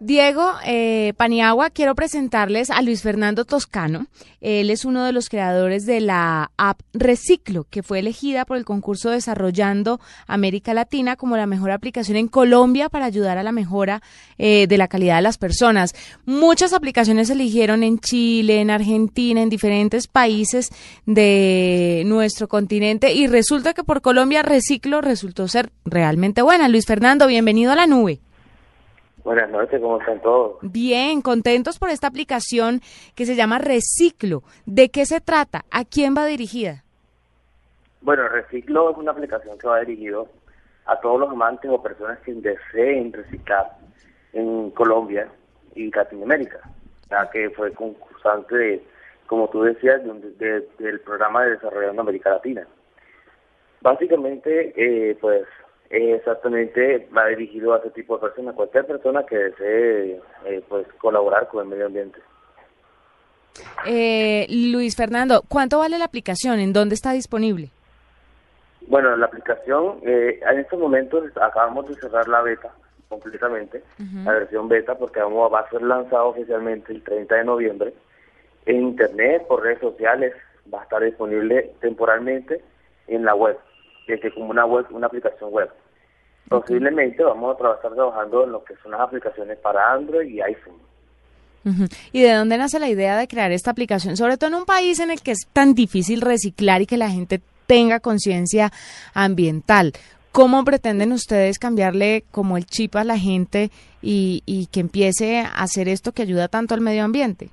Diego eh, Paniagua, quiero presentarles a Luis Fernando Toscano. Él es uno de los creadores de la app Reciclo, que fue elegida por el concurso Desarrollando América Latina como la mejor aplicación en Colombia para ayudar a la mejora eh, de la calidad de las personas. Muchas aplicaciones se eligieron en Chile, en Argentina, en diferentes países de nuestro continente y resulta que por Colombia Reciclo resultó ser realmente buena. Luis Fernando, bienvenido a la nube. Buenas noches, ¿cómo están todos? Bien, contentos por esta aplicación que se llama Reciclo. ¿De qué se trata? ¿A quién va dirigida? Bueno, Reciclo es una aplicación que va dirigido a todos los amantes o personas que deseen reciclar en Colombia y Latinoamérica, ya que fue concursante, de, como tú decías, del programa de Desarrollo en América Latina. Básicamente, eh, pues exactamente va dirigido a ese tipo de personas, cualquier persona que desee eh, pues colaborar con el medio ambiente. Eh, Luis Fernando, ¿cuánto vale la aplicación? ¿En dónde está disponible? Bueno, la aplicación, eh, en estos momentos acabamos de cerrar la beta completamente, la versión beta, porque vamos, va a ser lanzado oficialmente el 30 de noviembre en internet, por redes sociales, va a estar disponible temporalmente en la web que como una web, una aplicación web. Posiblemente vamos a estar trabajando en lo que son las aplicaciones para Android y iPhone. ¿Y de dónde nace la idea de crear esta aplicación? Sobre todo en un país en el que es tan difícil reciclar y que la gente tenga conciencia ambiental. ¿Cómo pretenden ustedes cambiarle como el chip a la gente y, y, que empiece a hacer esto que ayuda tanto al medio ambiente?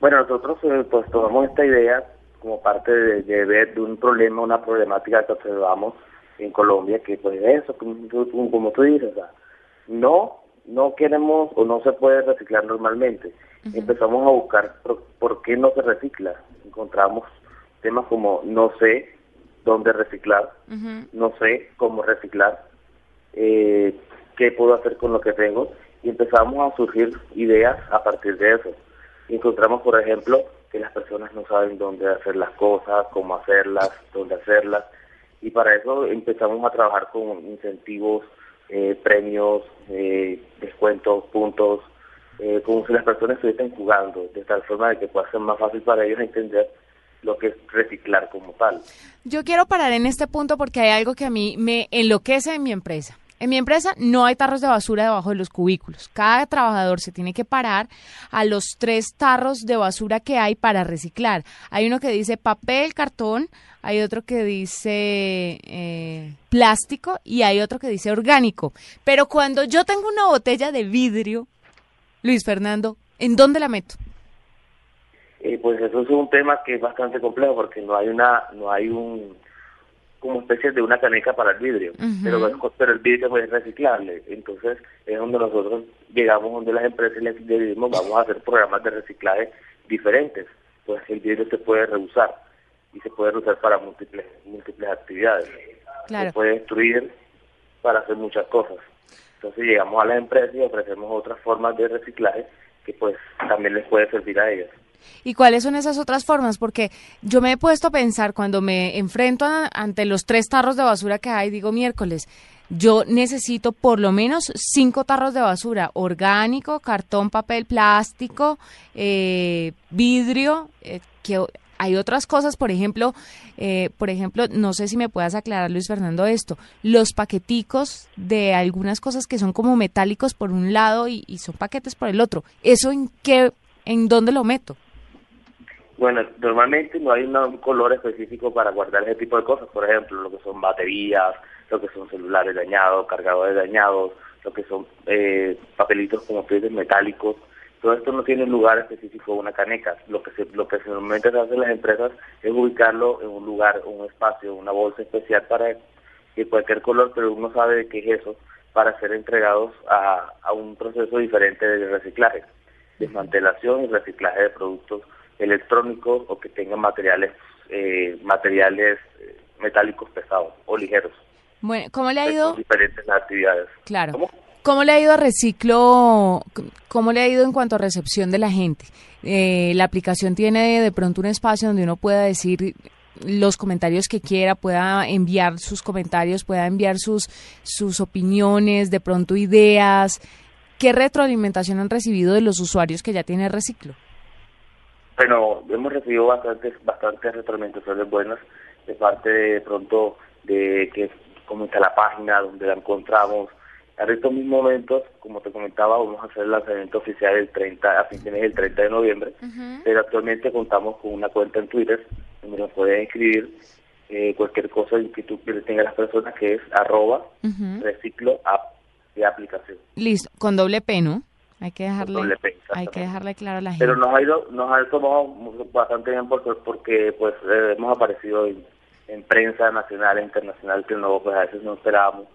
Bueno, nosotros eh, pues tomamos esta idea como parte de, ver de un problema, una problemática que observamos en Colombia, que pues eso, como, tú dices, no no queremos o no se puede reciclar normalmente. Empezamos a buscar por, qué no se recicla. Encontramos temas como no sé dónde reciclar, no sé cómo reciclar, eh, qué puedo hacer con lo que tengo y empezamos a surgir ideas a partir de eso. Encontramos, por ejemplo, que las personas no saben dónde hacer las cosas, cómo hacerlas, dónde hacerlas. Y para eso empezamos a trabajar con incentivos, eh, premios, eh, descuentos, puntos, eh, como si las personas estuviesen jugando, de tal forma de que pueda ser más fácil para ellos entender lo que es reciclar como tal. Yo quiero parar en este punto porque hay algo que a mí me enloquece en mi empresa. En mi empresa no hay tarros de basura debajo de los cubículos. Cada trabajador se tiene que parar a los tres tarros de basura que hay para reciclar. Hay uno que dice papel, cartón, hay otro que dice eh, plástico y hay otro que dice orgánico. Pero cuando yo tengo una botella de vidrio, Luis Fernando, ¿en dónde la meto? Eh, pues eso es un tema que es bastante complejo porque no hay una, no hay un como especie de una caneca para el vidrio, pero, pero el vidrio es reciclable. Entonces es donde nosotros llegamos, donde las empresas les decimos vamos a hacer programas de reciclaje diferentes, pues el vidrio se puede reusar y se puede reusar para múltiples, múltiples actividades. Se puede destruir para hacer muchas cosas. Entonces llegamos a las empresas y ofrecemos otras formas de reciclaje que pues también les puede servir a ellas. ¿Y cuáles son esas otras formas? Porque yo me he puesto a pensar cuando me enfrento ante los tres tarros de basura que hay, digo miércoles, yo necesito por lo menos cinco tarros de basura, orgánico, cartón, papel, plástico, eh, vidrio, eh, que hay otras cosas, por ejemplo, eh, por ejemplo, no sé si me puedas aclarar, Luis Fernando, esto, los paqueticos de algunas cosas que son como metálicos por un lado y, y son paquetes por el otro, ¿eso en qué, en dónde lo meto? Bueno, normalmente no hay un color específico para guardar ese tipo de cosas, por ejemplo, lo que son baterías, lo que son celulares dañados, cargadores dañados, lo que son eh, papelitos como piezas metálicos, todo esto no tiene un lugar específico una caneca. Lo que se, lo que normalmente se hace en las empresas es ubicarlo en un lugar, un espacio, una bolsa especial para que cualquier color, pero uno sabe de qué es eso, para ser entregados a, a un proceso diferente de reciclaje, desmantelación y reciclaje de productos electrónicos o que tengan materiales eh, materiales eh, metálicos pesados o ligeros. Bueno, ¿cómo le ha ido? diferentes actividades. Claro. ¿Cómo? le ha ido a Reciclo? ¿Cómo le ha ido en cuanto a recepción de la gente? Eh, la aplicación tiene de pronto un espacio donde uno pueda decir los comentarios que quiera, pueda enviar sus comentarios, pueda enviar sus, sus opiniones, de pronto ideas. ¿Qué retroalimentación han recibido de los usuarios que ya tiene Reciclo? Bueno, hemos recibido bastantes, bastantes retroalimentaciones buenas de parte de pronto de que cómo está la página, donde la encontramos. En estos mismos momentos, como te comentaba, vamos a hacer el lanzamiento oficial el 30, a fines del 30 de noviembre, pero actualmente contamos con una cuenta en Twitter donde nos pueden escribir eh, cualquier cosa que tú tengas las personas, que es arroba reciclo app de aplicación. Listo, con doble P, ¿no? Hay que dejarle, hay que dejarle claro a la gente. Pero nos ha ido, nos ha tomado bastante bien porque, porque pues eh, hemos aparecido en, en, prensa nacional e internacional que no, pues a veces no esperábamos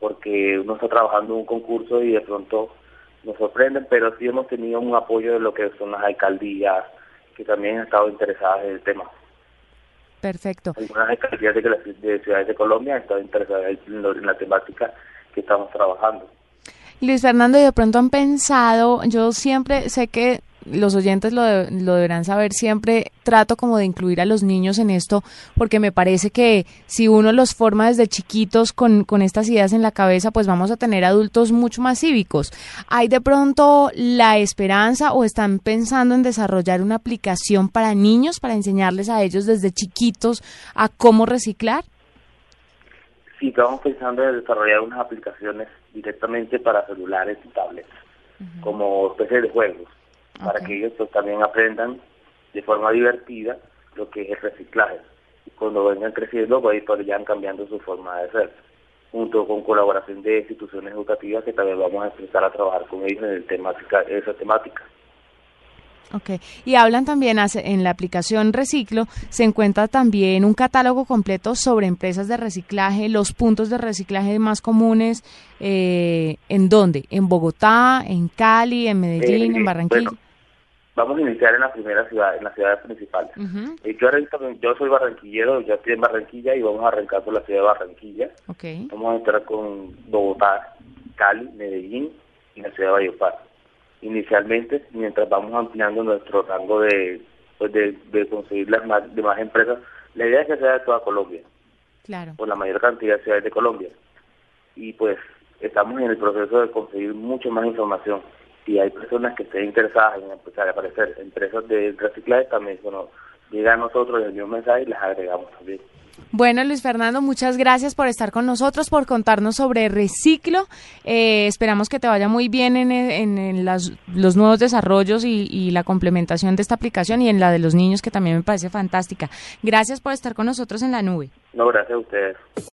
porque uno está trabajando en un concurso y de pronto nos sorprenden, pero sí hemos tenido un apoyo de lo que son las alcaldías que también han estado interesadas en el tema. Perfecto. Algunas alcaldías de, de ciudades de Colombia han estado interesadas en la temática que estamos trabajando. Luis Fernando, y de pronto han pensado, yo siempre sé que los oyentes lo, lo, deberán saber, siempre trato como de incluir a los niños en esto, porque me parece que si uno los forma desde chiquitos con, con estas ideas en la cabeza, pues vamos a tener adultos mucho más cívicos. ¿Hay de pronto la esperanza o están pensando en desarrollar una aplicación para niños, para enseñarles a ellos desde chiquitos a cómo reciclar? Sí, estamos pensando en desarrollar unas aplicaciones directamente para celulares y tablets, como especie de juegos, para que ellos pues, también aprendan de forma divertida lo que es el reciclaje. Y cuando vengan creciendo, pues vayan cambiando su forma de ser, junto con colaboración de instituciones educativas que también vamos a empezar a trabajar con ellos en el temática, esa temática. Ok, y hablan también en la aplicación Reciclo, se encuentra también un catálogo completo sobre empresas de reciclaje, los puntos de reciclaje más comunes, eh, ¿en dónde? ¿En Bogotá, en Cali, en Medellín, en eh, Barranquilla? vamos a iniciar en la primera ciudad, en las ciudades principales. Eh, yo, yo soy barranquillero, yo estoy en Barranquilla y vamos a arrancar por la ciudad de Barranquilla. Okay. Vamos a entrar con Bogotá, Cali, Medellín y la ciudad de Valledupar inicialmente, mientras vamos ampliando nuestro rango de, pues de, conseguir las más, de más empresas, la idea es que sea de toda Colombia, claro. por la mayor cantidad de ciudades de Colombia. Y pues estamos en el proceso de conseguir mucho más información. Si hay personas que estén interesadas en empezar a aparecer empresas de reciclaje, también bueno, llega a nosotros, mismo mensaje y las agregamos también. Bueno, Luis Fernando, muchas gracias por estar con nosotros, por contarnos sobre Reciclo. Eh, esperamos que te vaya muy bien en, en, los nuevos desarrollos y, y, la complementación de esta aplicación y en la de los niños, que también me parece fantástica. Gracias por estar con nosotros en la nube. No, gracias a ustedes.